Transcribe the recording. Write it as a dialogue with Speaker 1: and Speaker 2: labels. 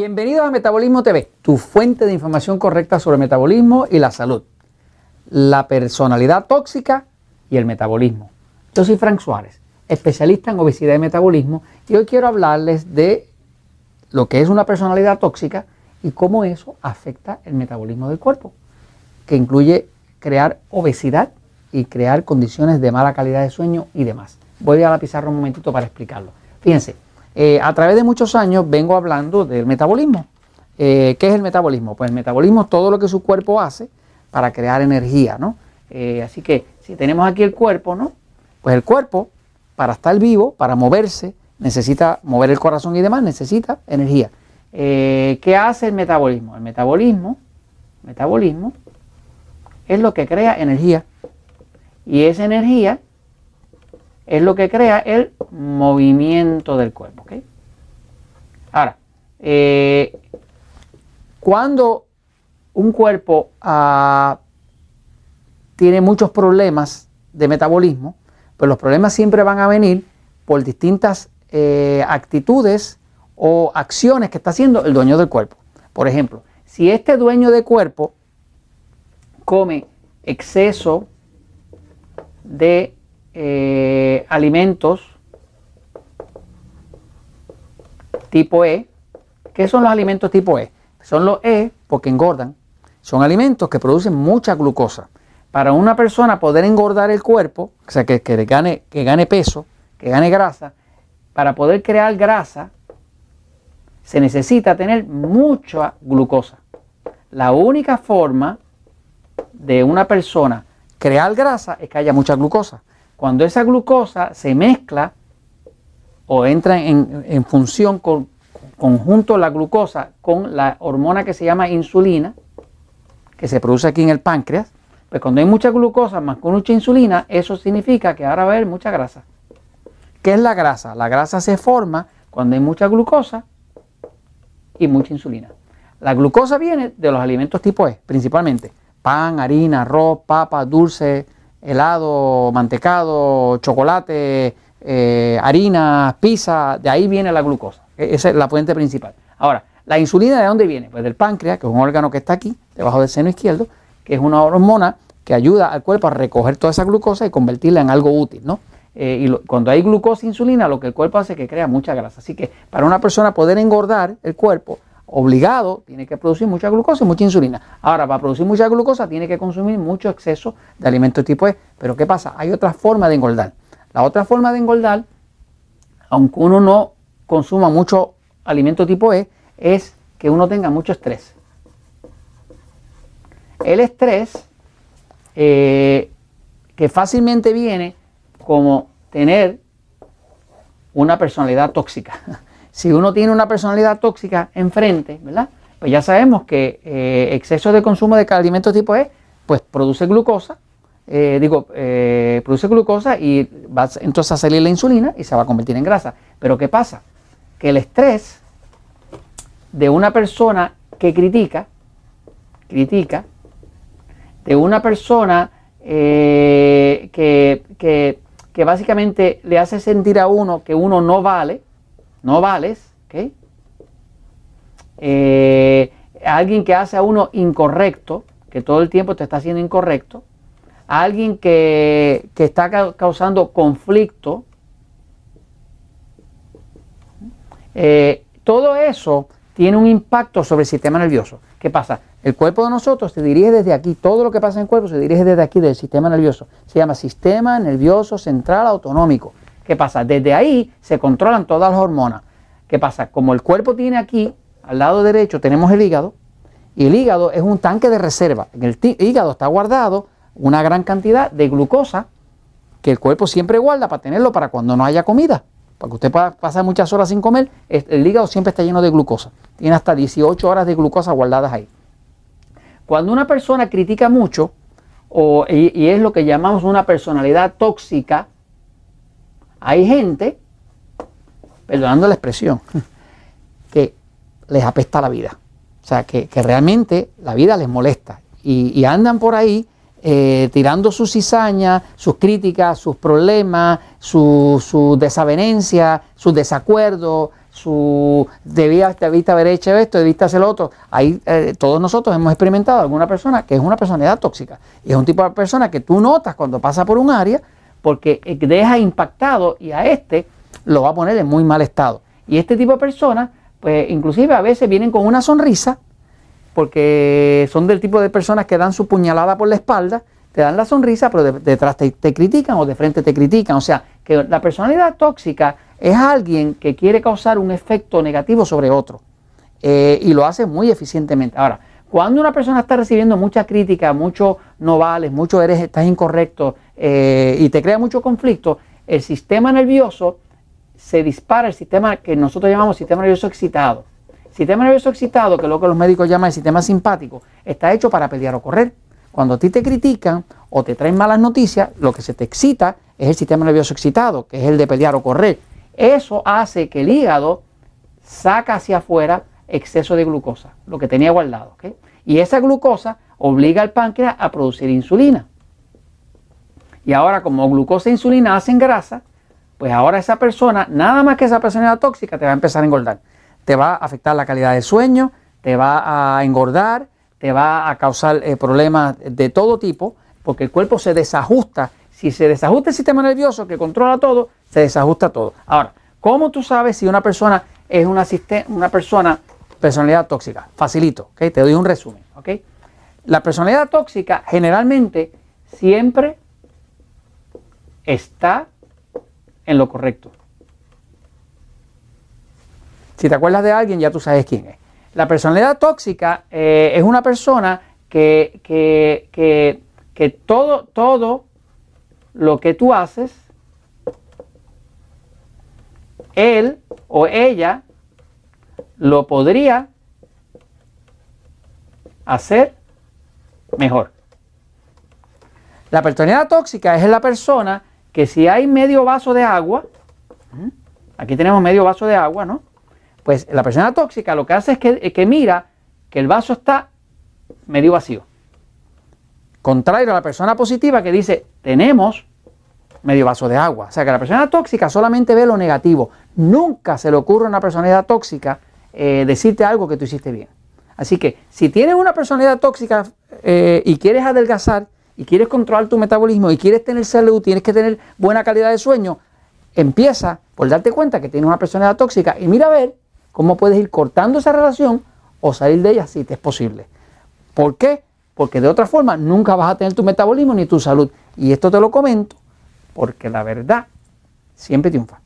Speaker 1: Bienvenidos a Metabolismo TV, tu fuente de información correcta sobre metabolismo y la salud, la personalidad tóxica y el metabolismo. Yo soy Frank Suárez, especialista en obesidad y metabolismo, y hoy quiero hablarles de lo que es una personalidad tóxica y cómo eso afecta el metabolismo del cuerpo, que incluye crear obesidad y crear condiciones de mala calidad de sueño y demás. Voy a la pizarra un momentito para explicarlo. Fíjense, eh, a través de muchos años vengo hablando del metabolismo. Eh, ¿Qué es el metabolismo? Pues el metabolismo es todo lo que su cuerpo hace para crear energía, ¿no? Eh, así que si tenemos aquí el cuerpo, ¿no? Pues el cuerpo, para estar vivo, para moverse, necesita mover el corazón y demás, necesita energía. ¿Qué hace el metabolismo? El metabolismo, metabolismo es lo que crea energía. Y esa energía es lo que crea el movimiento del cuerpo. Ahora, eh, cuando un cuerpo ah, tiene muchos problemas de metabolismo, pues los problemas siempre van a venir por distintas eh, actitudes o acciones que está haciendo el dueño del cuerpo. Por ejemplo, si este dueño de cuerpo come exceso de eh, alimentos tipo E. ¿Qué son los alimentos tipo E? Son los E porque engordan. Son alimentos que producen mucha glucosa. Para una persona poder engordar el cuerpo, o sea, que, que, gane, que gane peso, que gane grasa, para poder crear grasa, se necesita tener mucha glucosa. La única forma de una persona crear grasa es que haya mucha glucosa. Cuando esa glucosa se mezcla o entra en, función con conjunto la glucosa con la hormona que se llama insulina, que se produce aquí en el páncreas, pues cuando hay mucha glucosa más con mucha insulina, eso significa que ahora va a haber mucha grasa. ¿Qué es la grasa? La grasa se forma cuando hay mucha glucosa y mucha insulina. La glucosa viene de los alimentos tipo E, principalmente pan, harina, arroz, papa, dulce, helado, mantecado, chocolate, eh, harina, pizza, de ahí viene la glucosa. E-, esa es la fuente principal. Ahora, ¿la insulina de dónde viene? Pues del páncreas, que es un órgano que está aquí, debajo del seno izquierdo, que es una hormona que ayuda al cuerpo a recoger toda esa glucosa y convertirla en algo útil, ¿no? Eh, y cuando hay glucosa e insulina, lo que el cuerpo hace es que crea mucha grasa. Así que para una persona poder engordar el cuerpo, obligado, tiene que producir mucha glucosa y mucha insulina. Ahora, para producir mucha glucosa, tiene que consumir mucho exceso de alimentos tipo E. Pero ¿qué pasa? Hay otra forma de engordar. La otra forma de engordar, aunque uno no consuma mucho alimento tipo E, es que uno tenga mucho estrés. El estrés, eh, que fácilmente viene como tener una personalidad tóxica. Si uno tiene una personalidad tóxica enfrente, ¿verdad? Pues ya sabemos que eh, exceso de consumo de alimentos tipo E, pues produce glucosa, eh, digo, eh, produce glucosa y va entonces a salir la insulina y se va a convertir en grasa. Pero ¿qué pasa? Que el estrés de una persona que critica, critica, de una persona que, que básicamente le hace sentir a uno que uno no vale, no vales, ¿ok? Eh, alguien que hace a uno incorrecto, que todo el tiempo te está haciendo incorrecto, alguien que, está causando conflicto, eh, todo eso tiene un impacto sobre el sistema nervioso. ¿Qué pasa? El cuerpo de nosotros se dirige desde aquí, todo lo que pasa en el cuerpo se dirige desde aquí, del sistema nervioso. Se llama sistema nervioso central autonómico. ¿Qué pasa? Desde ahí se controlan todas las hormonas. ¿Qué pasa? Como el cuerpo tiene aquí, al lado derecho, tenemos el hígado, y el hígado es un tanque de reserva. En el hígado está guardado una gran cantidad de glucosa que el cuerpo siempre guarda para tenerlo para cuando no haya comida. Para que usted pasar muchas horas sin comer, el hígado siempre está lleno de glucosa. Tiene hasta 18 horas de glucosa guardadas ahí. Cuando una persona critica mucho, y es lo que llamamos una personalidad tóxica, hay gente, perdonando la expresión, que les apesta la vida. O sea, que, realmente la vida les molesta. Y, andan por ahí eh, tirando sus cizañas, sus críticas, sus problemas, sus su desavenencias, sus desacuerdos, su debiste, debiste haber hecho esto, debiste hacer lo otro. Ahí eh, todos nosotros hemos experimentado alguna persona que es una personalidad tóxica. Y es un tipo de persona que tú notas cuando pasa por un área porque deja impactado y a este lo va a poner en muy mal estado. Y este tipo de personas, pues inclusive a veces vienen con una sonrisa, porque son del tipo de personas que dan su puñalada por la espalda, te dan la sonrisa, pero detrás te, critican o de frente te critican. O sea, que la personalidad tóxica es alguien que quiere causar un efecto negativo sobre otro eh, y lo hace muy eficientemente. Ahora, cuando una persona está recibiendo mucha crítica, mucho no vales, mucho eres, estás incorrecto eh, y te crea mucho conflicto, el sistema nervioso se dispara, el sistema que nosotros llamamos sistema nervioso excitado. El sistema nervioso excitado, que es lo que los médicos llaman el sistema simpático, está hecho para pelear o correr. Cuando a ti te critican o te traen malas noticias, lo que se te excita es el sistema nervioso excitado, que es el de pelear o correr. Eso hace que el hígado saca hacia afuera exceso de glucosa, lo que tenía guardado. Y esa glucosa obliga al páncreas a producir insulina. Y ahora como glucosa e insulina hacen grasa, pues ahora esa persona, nada más que esa persona tóxica, te va a empezar a engordar. Te va a afectar la calidad del sueño, te va a engordar, te va a causar eh, problemas de todo tipo, porque el cuerpo se desajusta. Si se desajusta el sistema nervioso que controla todo, se desajusta todo. Ahora, ¿cómo tú sabes si una persona es una, una persona, personalidad tóxica? Facilito, te doy un resumen. La personalidad tóxica generalmente siempre está en lo correcto. Si te acuerdas de alguien, ya tú sabes quién es. La personalidad tóxica eh, es una persona que, que, todo, todo lo que tú haces, él o ella lo podría hacer mejor. La personalidad tóxica es la persona que si hay medio vaso de agua, aquí tenemos medio vaso de agua, ¿no? Pues la persona tóxica lo que hace es que, mira que el vaso está medio vacío. Contrario a la persona positiva que dice, tenemos medio vaso de agua. O sea que la persona tóxica solamente ve lo negativo. Nunca se le ocurre a una personalidad tóxica eh, decirte algo que tú hiciste bien. Así que si tienes una personalidad tóxica eh, y quieres adelgazar, y quieres controlar tu metabolismo y quieres tener salud, tienes que tener buena calidad de sueño, empieza por darte cuenta que tienes una personalidad tóxica y mira a ver cómo puedes ir cortando esa relación o salir de ella si te es posible. ¿Por qué? Porque de otra forma nunca vas a tener tu metabolismo ni tu salud. Y esto te lo comento porque la verdad siempre triunfa.